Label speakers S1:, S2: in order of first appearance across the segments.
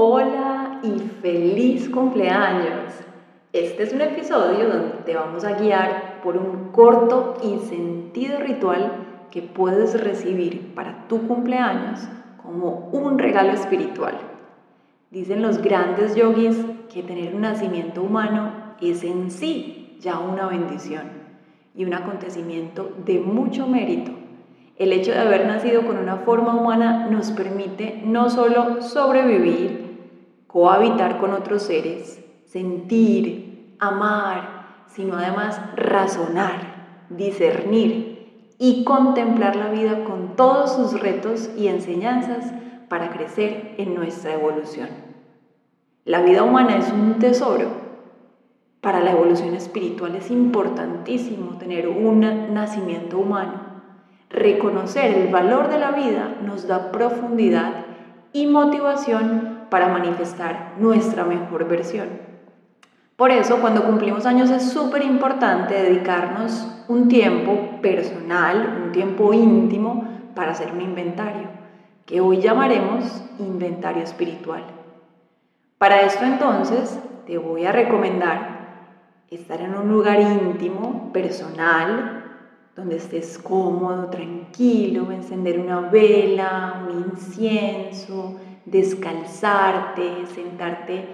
S1: hola y feliz cumpleaños. Este es un episodio donde te vamos a guiar por un corto y sentido ritual que puedes recibir para tu cumpleaños como un regalo espiritual. Dicen los grandes yogis que tener un nacimiento humano es en sí ya una bendición y un acontecimiento de mucho mérito. El hecho de haber nacido con una forma humana nos permite no solo sobrevivir, cohabitar con otros seres, sentir, amar, sino además razonar, discernir y contemplar la vida con todos sus retos y enseñanzas para crecer en nuestra evolución. La vida humana es un tesoro. Para la evolución espiritual es importantísimo tener un nacimiento humano. Reconocer el valor de la vida nos da profundidad y motivación para manifestar nuestra mejor versión. Por eso, cuando cumplimos años es súper importante dedicarnos un tiempo personal, un tiempo íntimo para hacer un inventario que hoy llamaremos inventario espiritual. Para esto entonces te voy a recomendar estar en un lugar íntimo, personal, donde estés cómodo, tranquilo, encender una vela, un incienso, descalzarte, sentarte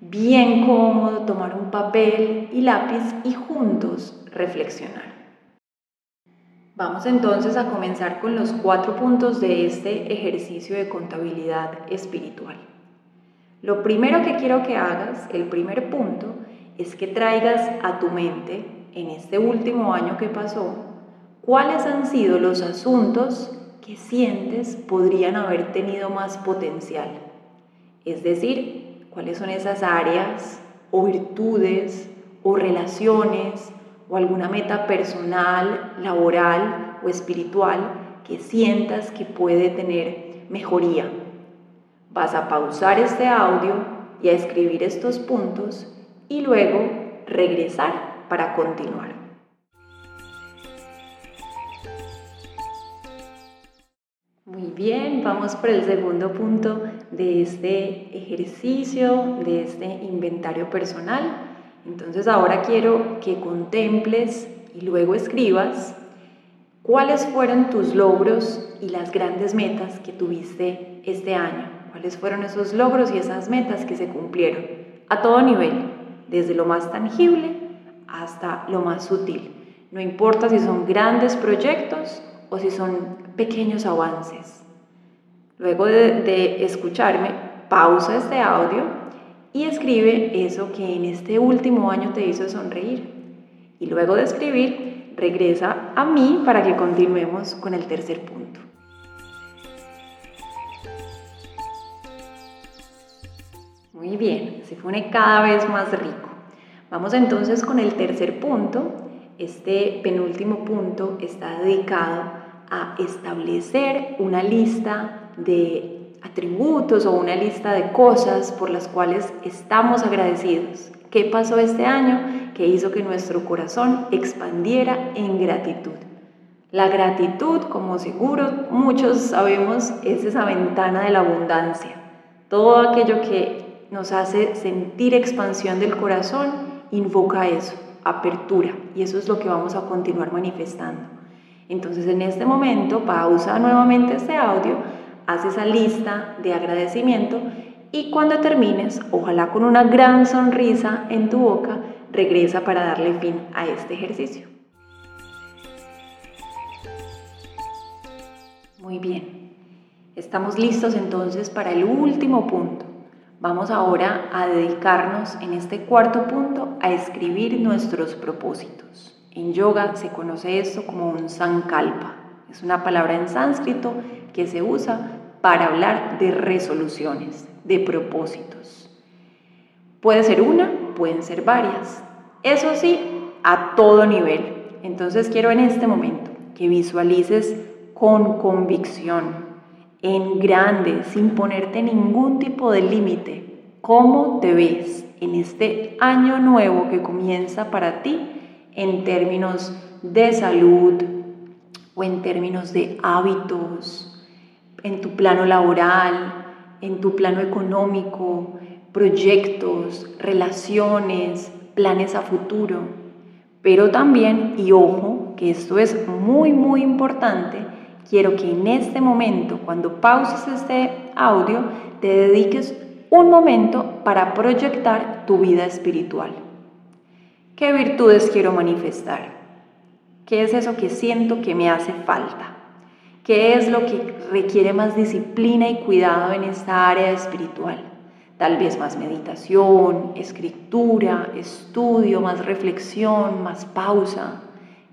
S1: bien cómodo, tomar un papel y lápiz y juntos reflexionar. Vamos entonces a comenzar con los cuatro puntos de este ejercicio de contabilidad espiritual. Lo primero que quiero que hagas, el primer punto, es que traigas a tu mente, en este último año que pasó, cuáles han sido los asuntos que sientes podrían haber tenido más potencial. Es decir, cuáles son esas áreas o virtudes o relaciones o alguna meta personal, laboral o espiritual que sientas que puede tener mejoría. Vas a pausar este audio y a escribir estos puntos y luego regresar para continuar. Bien, vamos por el segundo punto de este ejercicio, de este inventario personal entonces ahora quiero que contemples y luego escribas cuáles fueron tus logros y las grandes metas que tuviste este año. ¿Cuáles fueron esos logros y esas metas que se cumplieron? A todo nivel, desde lo más tangible hasta lo más sutil. No importa si son grandes proyectos o si son pequeños avances. Luego de, escucharme, pausa este audio y escribe eso que en este último año te hizo sonreír. Y luego de escribir, regresa a mí para que continuemos con el tercer punto. Muy bien, se pone cada vez más rico. Vamos entonces con el tercer punto. Este penúltimo punto está dedicado a establecer una lista de atributos o una lista de cosas por las cuales estamos agradecidos. ¿Qué pasó este año que hizo que nuestro corazón expandiera en gratitud? La gratitud, como seguro muchos sabemos, es esa ventana de la abundancia. Todo aquello que nos hace sentir expansión del corazón invoca eso, apertura, y eso es lo que vamos a continuar manifestando. Entonces en este momento pausa nuevamente este audio haz esa lista de agradecimiento y cuando termines, ojalá con una gran sonrisa en tu boca, regresa para darle fin a este ejercicio. Muy bien, estamos listos entonces para el último punto. Vamos ahora a dedicarnos en este cuarto punto a escribir nuestros propósitos. En yoga se conoce esto como un sankalpa. Es una palabra en sánscrito que se usa para hablar de resoluciones, de propósitos. Puede ser una, pueden ser varias. Eso sí, a todo nivel. Entonces quiero en este momento que visualices con convicción, en grande, sin ponerte ningún tipo de límite, cómo te ves en este año nuevo que comienza para ti en términos de salud o en términos de hábitos, en tu plano laboral, en tu plano económico, proyectos, relaciones, planes a futuro. Pero también, y ojo, que esto es muy, muy importante, quiero que en este momento, cuando pauses este audio, te dediques un momento para proyectar tu vida espiritual. ¿Qué virtudes quiero manifestar? ¿Qué es eso que siento que me hace falta? ¿Qué es lo que requiere más disciplina y cuidado en esta área espiritual? Tal vez más meditación, escritura, estudio, más reflexión, más pausa.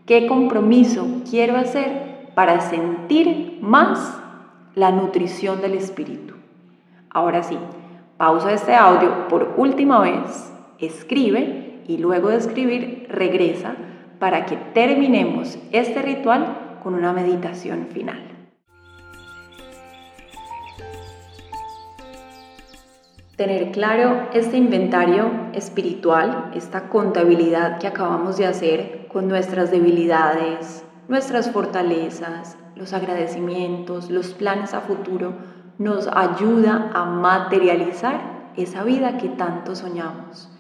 S1: ¿Qué compromiso quiero hacer para sentir más la nutrición del espíritu? Ahora sí, pausa este audio por última vez, escribe y luego de escribir regresa para que terminemos este ritual con una meditación final. Tener claro este inventario espiritual, esta contabilidad que acabamos de hacer con nuestras debilidades, nuestras fortalezas, los agradecimientos, los planes a futuro, nos ayuda a materializar esa vida que tanto soñamos.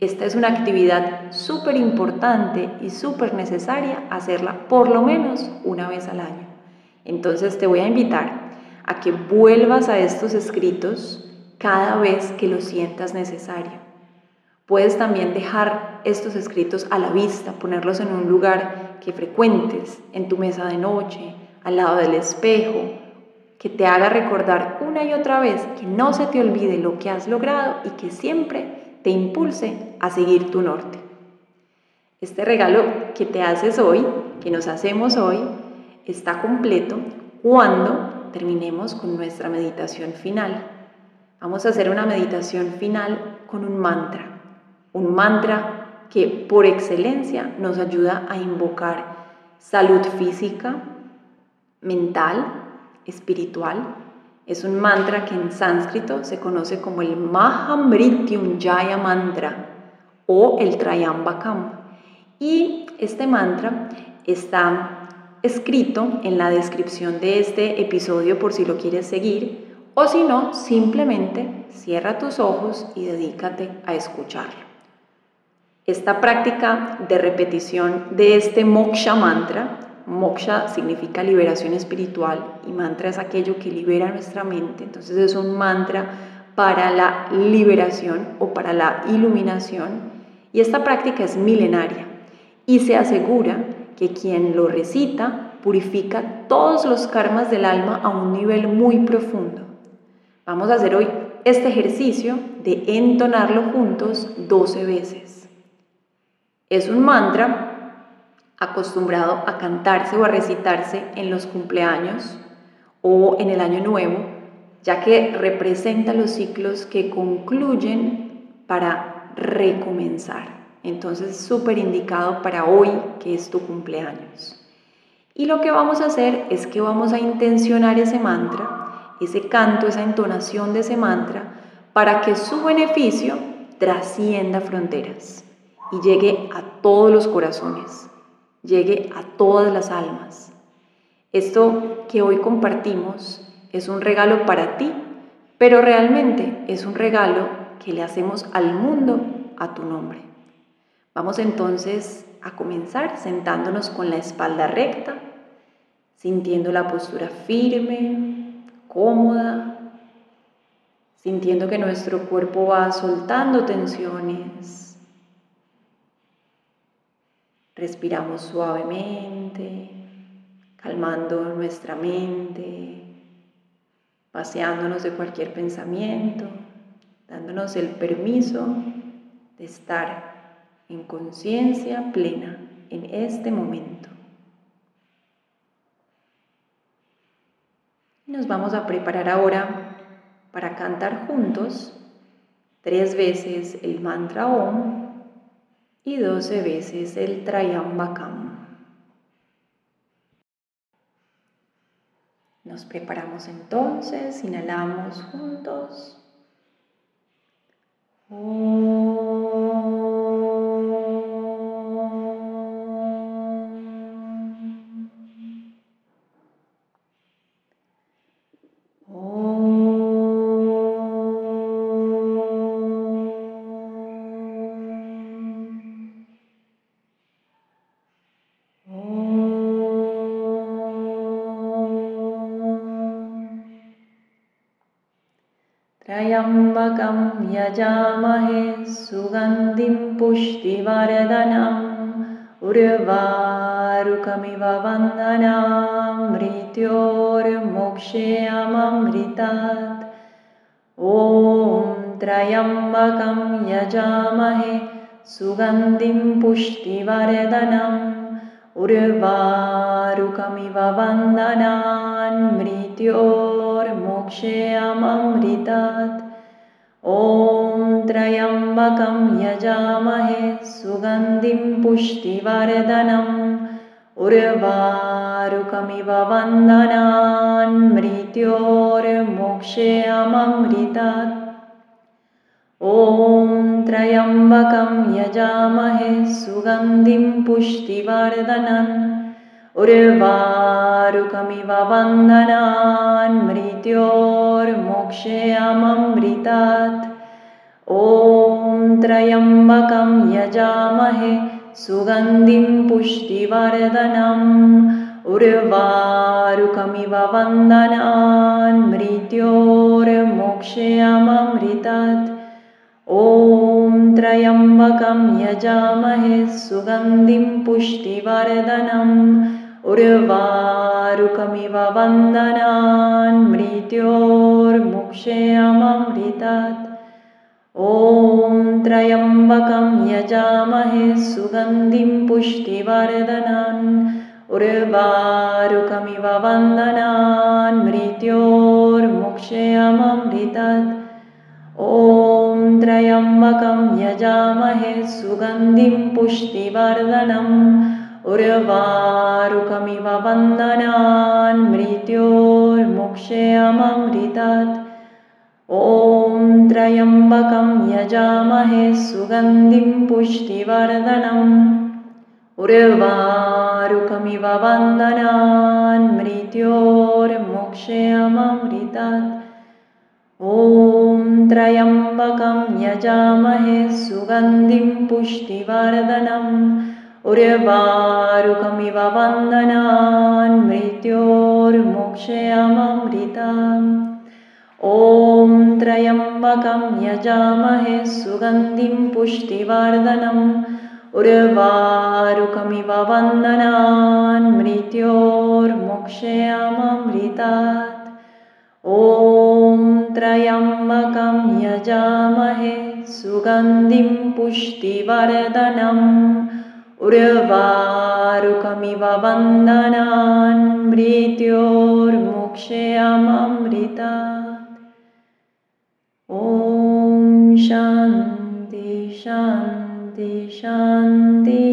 S1: Esta es una actividad súper importante y súper necesaria hacerla por lo menos una vez al año. Entonces te voy a invitar a que vuelvas a estos escritos cada vez que lo sientas necesario. Puedes también dejar estos escritos a la vista, ponerlos en un lugar que frecuentes, en tu mesa de noche, al lado del espejo, que te haga recordar una y otra vez que no se te olvide lo que has logrado y que siempre te impulse a seguir tu norte. Este regalo que te haces hoy, que nos hacemos hoy, está completo cuando terminemos con nuestra meditación final. Vamos a hacer una meditación final con un mantra, un mantra que por excelencia nos ayuda a invocar salud física, mental, espiritual es un mantra que en sánscrito se conoce como el Mahamrityunjaya Mantra o el Trayambakam. Y este mantra está escrito en la descripción de este episodio por si lo quieres seguir o si no, simplemente cierra tus ojos y dedícate a escucharlo. Esta práctica de repetición de este moksha mantra Moksha significa liberación espiritual y mantra es aquello que libera nuestra mente. Entonces es un mantra para la liberación o para la iluminación. Y esta práctica es milenaria y se asegura que quien lo recita purifica todos los karmas del alma a un nivel muy profundo. Vamos a hacer hoy este ejercicio de entonarlo juntos 12 veces. Es un mantra acostumbrado a cantarse o a recitarse en los cumpleaños o en el año nuevo, ya que representa los ciclos que concluyen para recomenzar. Entonces, súper indicado para hoy, que es tu cumpleaños. Y lo que vamos a hacer es que vamos a intencionar ese mantra, ese canto, esa entonación de ese mantra, para que su beneficio trascienda fronteras y llegue a todos los corazones llegue a todas las almas. Esto que hoy compartimos es un regalo para ti, pero realmente es un regalo que le hacemos al mundo a tu nombre. Vamos entonces a comenzar sentándonos con la espalda recta, sintiendo la postura firme, cómoda, sintiendo que nuestro cuerpo va soltando tensiones Respiramos suavemente, calmando nuestra mente, paseándonos de cualquier pensamiento, dándonos el permiso de estar en conciencia plena en este momento. Nos vamos a preparar ahora para cantar juntos tres veces el mantra Om y doce veces el Trayambakam. Nos preparamos entonces, inhalamos juntos. त्र्यम्बकं यजामहे सुगन्धिं पुष्टिवर्धनम् उर्वारुकमिव वन्दनां ॐ त्र्यम्बकं यजामहे सुगन्धिं पुष्टिवर्धनम् उर्वारुकमिव वन्दनान् मृत्योर्मोक्षेऽमृतात् ॐ त्र्यम्बकं यजामहे सुगन्धिं पुष्टिवर्धनम् उर्वारुकमिव वन्दनान् मृत्योर्मोक्षेऽमृतात् ॐ त्र्यम्बकं यजामहे सुगन्धिं पुष्टिवर्धनन् उर्वारुकमिव वन्दनान् मृत्योर्मोक्षेऽमृतात्। ॐ त्र्यम्बकं यजामहे सुगन्धिं पुष्टिवर्धनम्। उर्वारुकमिव वन्दनान् मृत्योर्मोक्षेऽमृतात्। ॐ त्र्यम्बकं यजामहे सुगन्धिं पुष्टिवर्धनम् उर्वारुकमिव वन्दनान् मृत्योर्मुक्षेऽमृतात्। ॐ त्र्यम्बकं यजामहे सुगन्धिं पुष्टिवर्धनान्। उर्वारुकमिव वन्दनान् मृत्योर्मुक्षेऽमृतात्। ॐ त्र्यम्बकं यजामहे सुगन्धिं पुष्टिवर्धनम् उर्वारुकमिव वन्दनान् मृत्योर्मुक्षेऽमृतात्। ॐ त्र्यम्बकं यजामहे सुगन्धिं पुष्टिवर्धनम्। उर्वारुकमिव वन्दनान् मृत्योर्मोक्षेऽमृतात्। ॐ त्र्यम्बकं यजामहे सुगन्धिं पुष्टिवर्धनम् उर्वारुकमिव वन्दनान् मृत्योर्मोक्षेऽमृताम् ॐ त्र्यम्बकं यजामहे सुगन्धिं पुष्टिवर्धनम्। उर्वारुकमिव वन्दनान् मृत्योर्मोक्षेऽमृतात् ॐ त्र्यम्बकं यजामहे सुगन्धिं पुष्टिवर्धनम् उर्वारुकमिव वन्दनान् मृत्योर्मोक्षेऽमृतात् ॐ शान्ति शान्ति शान्ति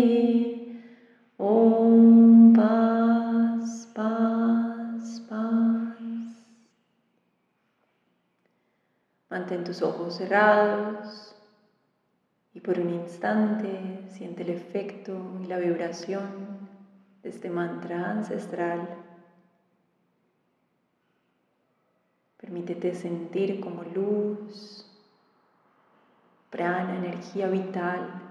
S1: ॐ paz, paz, paz. Mantén tus ojos cerrados Y por un instante siente el efecto y la vibración de este mantra ancestral. Permítete sentir como luz, prana, energía vital,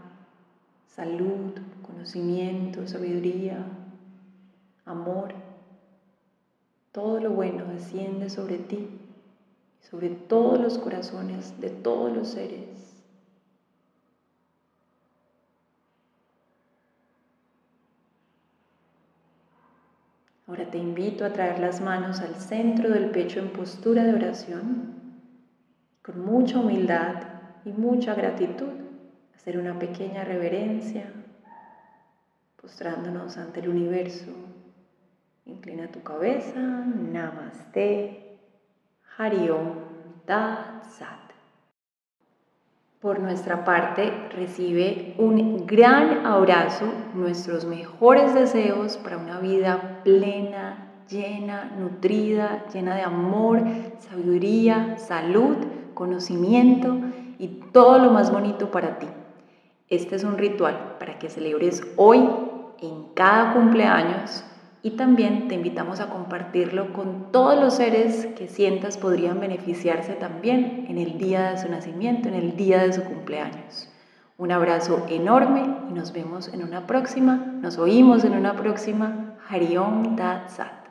S1: salud, conocimiento, sabiduría, amor. Todo lo bueno desciende sobre ti, sobre todos los corazones de todos los seres. Ahora te invito a traer las manos al centro del pecho en postura de oración, con mucha humildad y mucha gratitud, hacer una pequeña reverencia, postrándonos ante el universo. Inclina tu cabeza, Namaste, Hariom, Tat Sat. Por nuestra parte, recibe un gran abrazo, nuestros mejores deseos para una vida plena, llena, nutrida, llena de amor, sabiduría, salud, conocimiento y todo lo más bonito para ti. Este es un ritual para que celebres hoy, en cada cumpleaños, y también te invitamos a compartirlo con todos los seres que sientas podrían beneficiarse también en el día de su nacimiento, en el día de su cumpleaños. Un abrazo enorme y nos vemos en una próxima, nos oímos en una próxima Hariom Tat Sat.